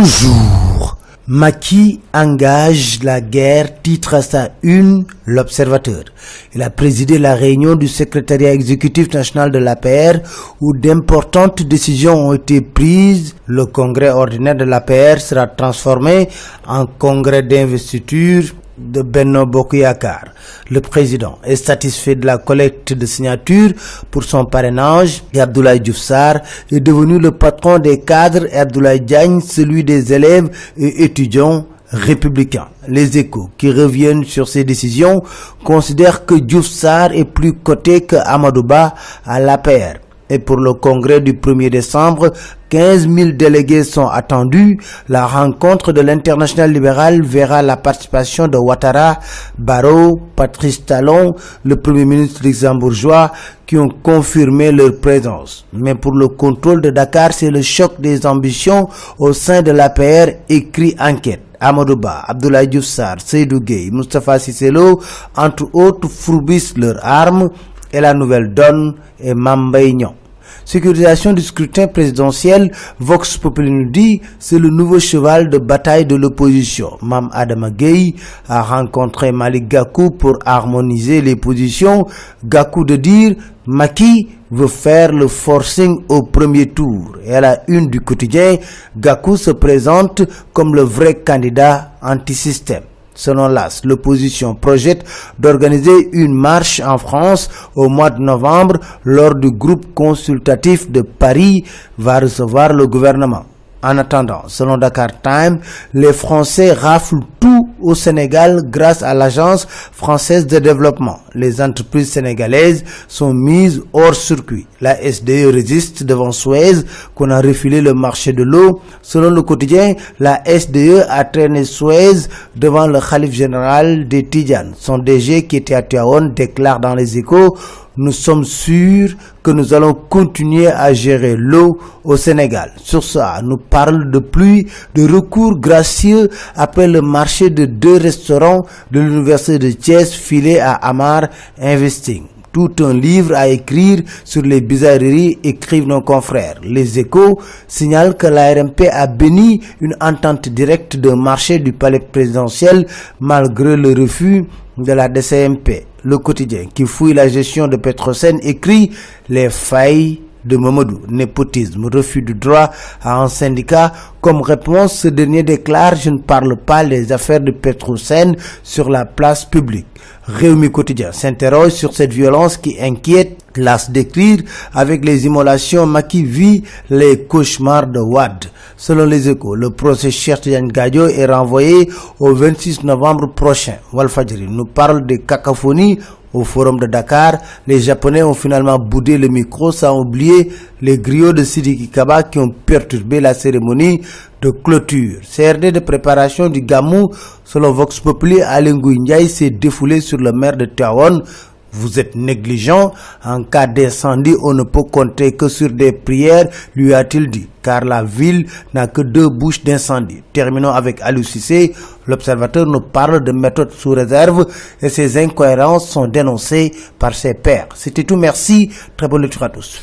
Bonjour. Maki engage la guerre, titre à sa une l'Observateur. Il a présidé la réunion du secrétariat exécutif national de l'APR où d'importantes décisions ont été prises. Le congrès ordinaire de l'APR sera transformé en congrès d'investiture de Benno Bokuyakar. Le président est satisfait de la collecte de signatures pour son parrainage et Abdoulaye Djoufsar est devenu le patron des cadres et Abdoulaye Diagne celui des élèves et étudiants républicains. Les échos qui reviennent sur ces décisions considèrent que Djoufsar est plus coté que Amadouba à l'APR. Et pour le congrès du 1er décembre, 15 000 délégués sont attendus. La rencontre de l'international libéral verra la participation de Ouattara, Barrault, Patrice Talon, le premier ministre luxembourgeois, qui ont confirmé leur présence. Mais pour le contrôle de Dakar, c'est le choc des ambitions au sein de l'APR, écrit enquête. Amadouba, Abdoulaye Diouf Seydou Gueye, Mustafa Sisselo, entre autres, fourbissent leurs armes et la nouvelle donne est Mambaignon. Sécurisation du scrutin présidentiel, Vox Populi nous dit, c'est le nouveau cheval de bataille de l'opposition. Mam Adama Gueye a rencontré Malik Gakou pour harmoniser les positions. Gakou de dire, Maki veut faire le forcing au premier tour. Et à la une du quotidien, Gakou se présente comme le vrai candidat anti-système. Selon l'AS, l'opposition projette d'organiser une marche en France au mois de novembre lors du groupe consultatif de Paris va recevoir le gouvernement. En attendant, selon Dakar Time, les Français raflent tout au Sénégal grâce à l'Agence française de développement. Les entreprises sénégalaises sont mises hors circuit. La SDE résiste devant Suez qu'on a refilé le marché de l'eau. Selon le quotidien, la SDE a traîné Suez devant le Khalif général des Tidjanes. Son DG qui était à Tiaon déclare dans les échos nous sommes sûrs que nous allons continuer à gérer l'eau au Sénégal. Sur ça, nous parle de pluie, de recours gracieux après le marché de deux restaurants de l'université de Thiès filé à Amar Investing tout un livre à écrire sur les bizarreries, écrivent nos confrères. Les échos signalent que l'ARMP a béni une entente directe d'un marché du palais présidentiel malgré le refus de la DCMP. Le quotidien qui fouille la gestion de Petrosen écrit les failles de Mamadou, népotisme, refus du droit à un syndicat. Comme réponse, ce dernier déclare « Je ne parle pas les affaires de Petrosen sur la place publique ». Réumi Quotidien s'interroge sur cette violence qui inquiète las d'écrire avec les immolations Maki vit les cauchemars de Wad. Selon les échos, le procès Chertian Gadio est renvoyé au 26 novembre prochain. Walfadjiri nous parle de cacophonie au forum de Dakar, les Japonais ont finalement boudé le micro sans oublier les griots de Sidiki Kaba qui ont perturbé la cérémonie de clôture. CRD de préparation du Gamou, selon Vox Populi, Alingou Ndiaye s'est défoulé sur le maire de Taon vous êtes négligent. En cas d'incendie, on ne peut compter que sur des prières, lui a-t-il dit, car la ville n'a que deux bouches d'incendie. Terminons avec Alou L'observateur nous parle de méthodes sous réserve et ces incohérences sont dénoncées par ses pairs. C'était tout. Merci. Très bonne lecture à tous.